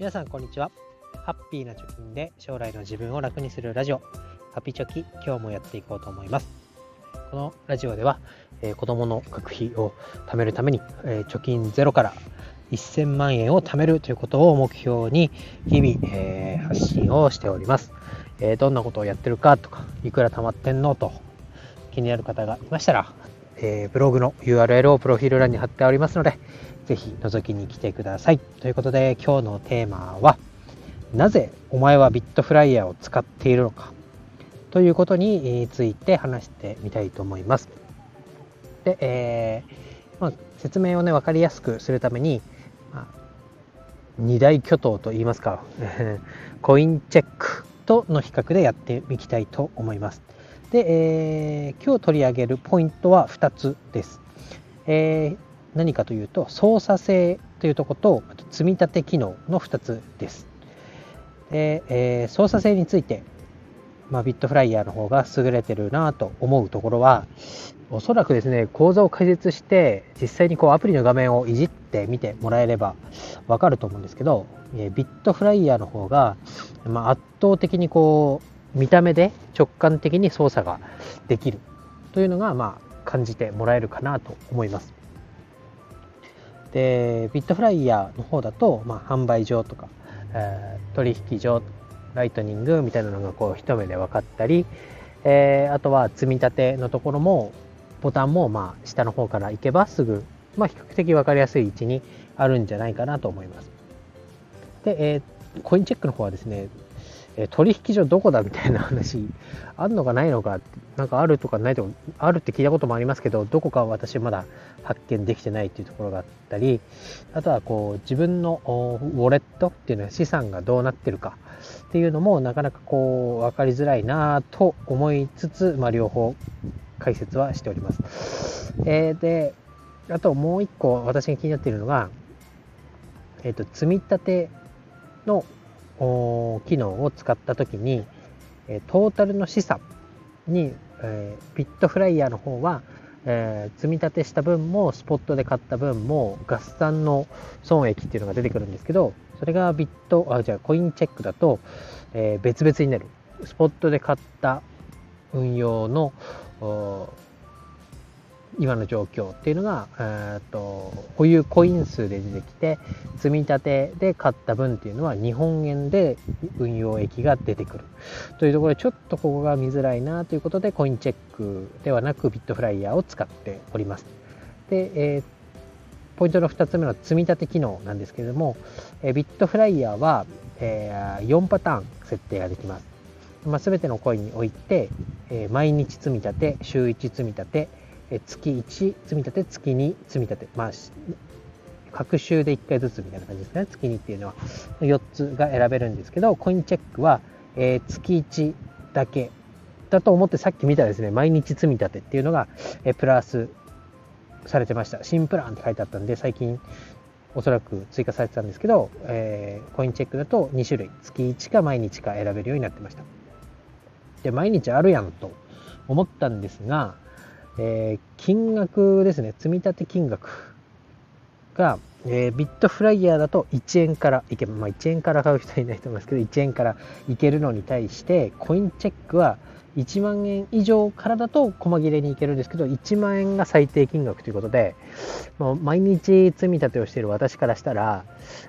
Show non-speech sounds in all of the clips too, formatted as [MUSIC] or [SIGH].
皆さんこんにちは。ハッピーな貯金で将来の自分を楽にするラジオ。ハピチョキ今日もやっていこうと思います。このラジオでは、えー、子供の学費を貯めるために、えー、貯金ゼロから1000万円を貯めるということを目標に日々、えー、発信をしております、えどんなことをやってるかとかいくら貯まってんのと気になる方がいましたら、えブログの URL をプロフィール欄に貼っておりますのでぜひ覗きに来てください。ということで今日のテーマはなぜお前はビットフライヤーを使っているのか？ということについて話してみたいと思います。で、えー、まあ、説明をね分かりやすくするために、まあ、二大巨頭といいますか [LAUGHS] コインチェックとの比較でやっていきたいと思います。で、えー、今日取り上げるポイントは2つです。えー何かというと操作性というとことと積み立て機能の2つです。でえー、操作性について、まあ、ビットフライヤーの方が優れてるなと思うところはおそらくですね講座を開設して実際にこうアプリの画面をいじってみてもらえればわかると思うんですけど、ビットフライヤーの方が、まあ、圧倒的にこう見た目で直感的に操作ができるというのが、まあ、感じてもらえるかなと思います。でビットフライヤーの方だと、まあ、販売所とか、えー、取引所ライトニングみたいなのがこう一目で分かったり、えー、あとは積み立てのところもボタンもまあ下の方から行けばすぐ、まあ、比較的分かりやすい位置にあるんじゃないかなと思います。で、えー、コインチェックの方はですねえ取引所どこだみたいな話あるのかないのかなんかあるとかないとかあるって聞いたこともありますけどどこか私まだ発見できてないっていうところがあったりあとはこう自分のウォレットっていうのは資産がどうなってるかっていうのもなかなかこう分かりづらいなと思いつつ、まあ、両方解説はしております。えー、であともう一個私が気になっているのが、えーと、積み立ての機能を使った時にトータルの資産に、え、ビットフライヤーの方は、え、積み立てした分もスポットで買った分も合算の損益っていうのが出てくるんですけどそれがビットあじゃあコインチェックだと、え、別々になる。スポットで買った運用の今の状況っていうのが、えーと、保有コイン数で出てきて積み立てで買った分っていうのは日本円で運用益が出てくるというところでちょっとここが見づらいなということでコインチェックではなくビットフライヤーを使っております。で、えー、ポイントの2つ目の積み立て機能なんですけれども、え、ビットフライヤーは、えー、4パターン設定ができます。まあ、全てのコインにおいて、え毎日積み立て、週1積み立て、月1積み立て、月2積み立て、まあ、各週で1回ずつみたいな感じですね。月2っていうのは4つが選べるんですけど、コインチェックは、えー、月1だけだと思ってさっき見たですね、毎日積み立てっていうのが、え、プラスされてました。新プランって書いてあったんで、最近おそらく追加されてたんですけど、えー、コインチェックだと2種類、月1か毎日か選べるようになってました。で、毎日あるやんと思ったんですが、えー、金額ですね、積み立て金額が、えー、ビットフライヤーだと1円からいけまあ、1円から買う人はいないと思いますけど、1円からいけるのに対して、コインチェックは1万円以上からだと細切れにいけるんですけど、1万円が最低金額ということで、もう毎日積み立てをしている私からしたら、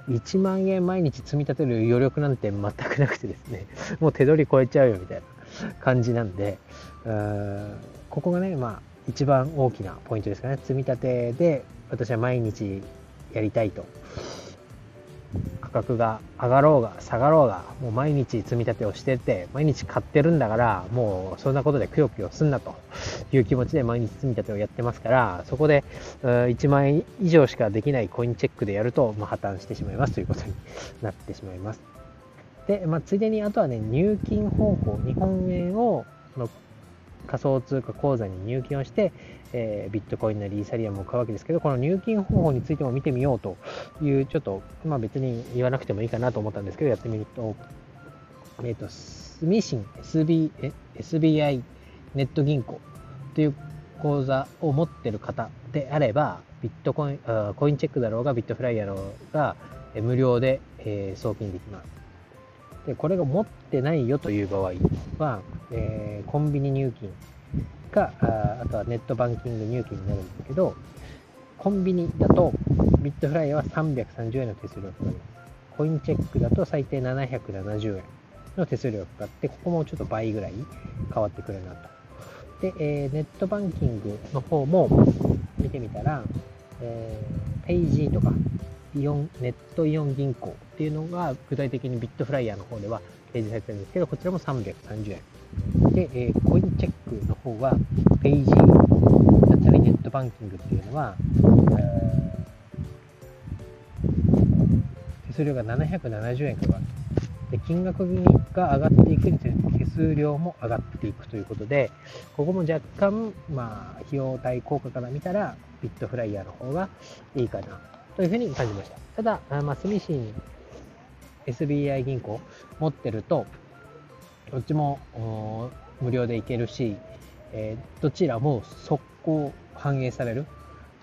1万円毎日積み立てる余力なんて全くなくてですね、もう手取り超えちゃうよみたいな感じなんで、ここがね、まあ、一番大きなポイントですかね。積み立てで私は毎日やりたいと。価格が上がろうが下がろうが、もう毎日積み立てをしてて、毎日買ってるんだから、もうそんなことでくよくよすんなという気持ちで毎日積み立てをやってますから、そこで1万円以上しかできないコインチェックでやると、まあ、破綻してしまいますということになってしまいます。で、まあ、ついでにあとはね、入金方法、日本円を仮想通貨口座に入金をして、えー、ビットコインなりイーサリアムを買うわけですけど、この入金方法についても見てみようという、ちょっと、まあ別に言わなくてもいいかなと思ったんですけど、やってみると、えっ、ー、と、スミシン SB SBI ネット銀行という口座を持ってる方であれば、ビットコイン、コインチェックだろうが、ビットフライヤーだろうが、無料で、え送金できます。で、これが持ってないよという場合は、えーコンビニ入金かあ、あとはネットバンキング入金になるんですけど、コンビニだとビットフライヤーは330円の手数料がかかります。コインチェックだと最低770円の手数料がかかって、ここもちょっと倍ぐらい変わってくるなと。で、えー、ネットバンキングの方も見てみたら、えー、ペイジーとかイオン、ネットイオン銀行っていうのが具体的にビットフライヤーの方では提示されてるんですけど、こちらも330円。で、えー、コインチェックの方は、ペイジーだったりネットバンキングっていうのは、手数料が770円かかる。で金額が上がっていくにつれて手数料も上がっていくということで、ここも若干、まあ、費用対効果から見たら、ビットフライヤーの方がいいかなというふうに感じました。ただ、まあ、住信 SBI 銀行持ってると、どっちも無料で行けるし、えー、どちらも速攻反映される。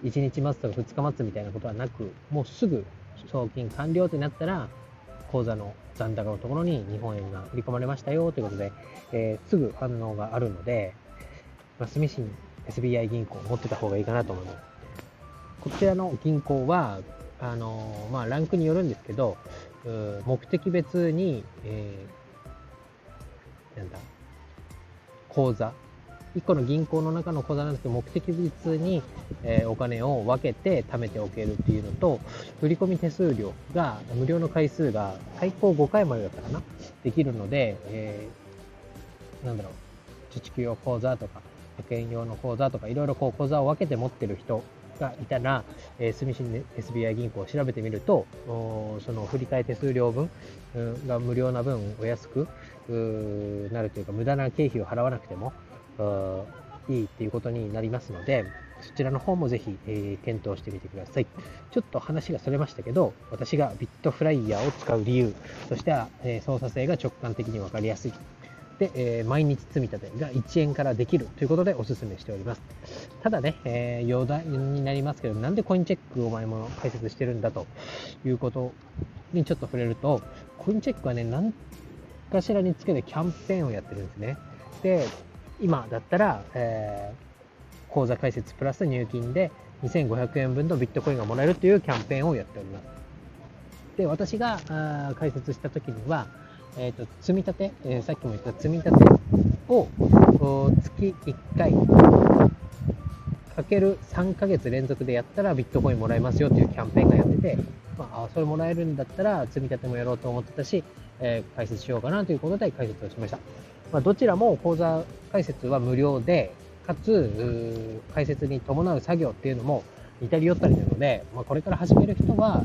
1日待つとか2日待つみたいなことはなく、もうすぐ送金完了ってなったら、口座の残高のところに日本円が振り込まれましたよということで、えー、すぐ反応があるので、まあ、住信 SBI 銀行持ってた方がいいかなと思います。こちらの銀行は、あのまあ、ランクによるんですけど、目的別に、えー、なんだ、口座、1個の銀行の中の口座なんですけど、目的別に、えー、お金を分けて貯めておけるっていうのと、振込手数料が、無料の回数が最高5回までだったかな？できるので、えー、なんだろう、自治用口座とか、保険用の口座とか、いろいろこう口座を分けて持ってる人がいたら、えー、住信 SBI 銀行を調べてみると、その振替手数料分が無料な分お安くなるというか、無駄な経費を払わなくてもいいっていうことになりますので、そちらの方もぜひ、えー、検討してみてください。ちょっと話がそれましたけど、私がビットフライヤーを使う理由としては、えー、操作性が直感的に分かりやすい。で、え、毎日積み立てが1円からできるということでお勧めしております。ただね、えー、余談になりますけど、なんでコインチェックを前も解説してるんだということにちょっと触れると、コインチェックはね、何かしらにつけてキャンペーンをやってるんですね。で、今だったら、えー、口座開設プラス入金で2500円分のビットコインがもらえるというキャンペーンをやっております。で、私があ解説した時には、えーと、積み立て、えー、さっきも言った積み立てを月1回かける3ヶ月連続でやったらビットコインもらえますよっていうキャンペーンがやってて、まあ、それもらえるんだったら積み立てもやろうと思ってたし、えー、解説しようかなということで解説をしました。まあ、どちらも講座解説は無料で、かつ、解説に伴う作業っていうのも似たり寄ったりなので、まあ、これから始める人は、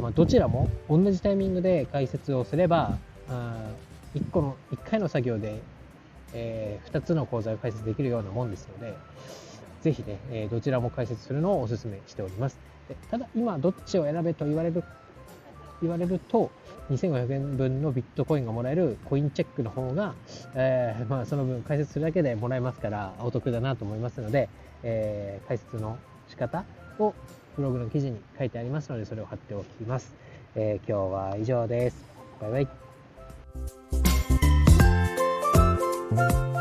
まあ、どちらも同じタイミングで解説をすれば、1個の、1回の作業で、えー、2つの講座を解説できるようなもんですので、ぜひね、えー、どちらも解説するのをお勧めしております。でただ、今どっちを選べと言われる、言われると、2500円分のビットコインがもらえるコインチェックの方が、えー、まあ、その分解説するだけでもらえますからお得だなと思いますので、えー、解説の仕方をブログの記事に書いてありますのでそれを貼っておきます。えー、今日は以上です。バイバイ。Bye.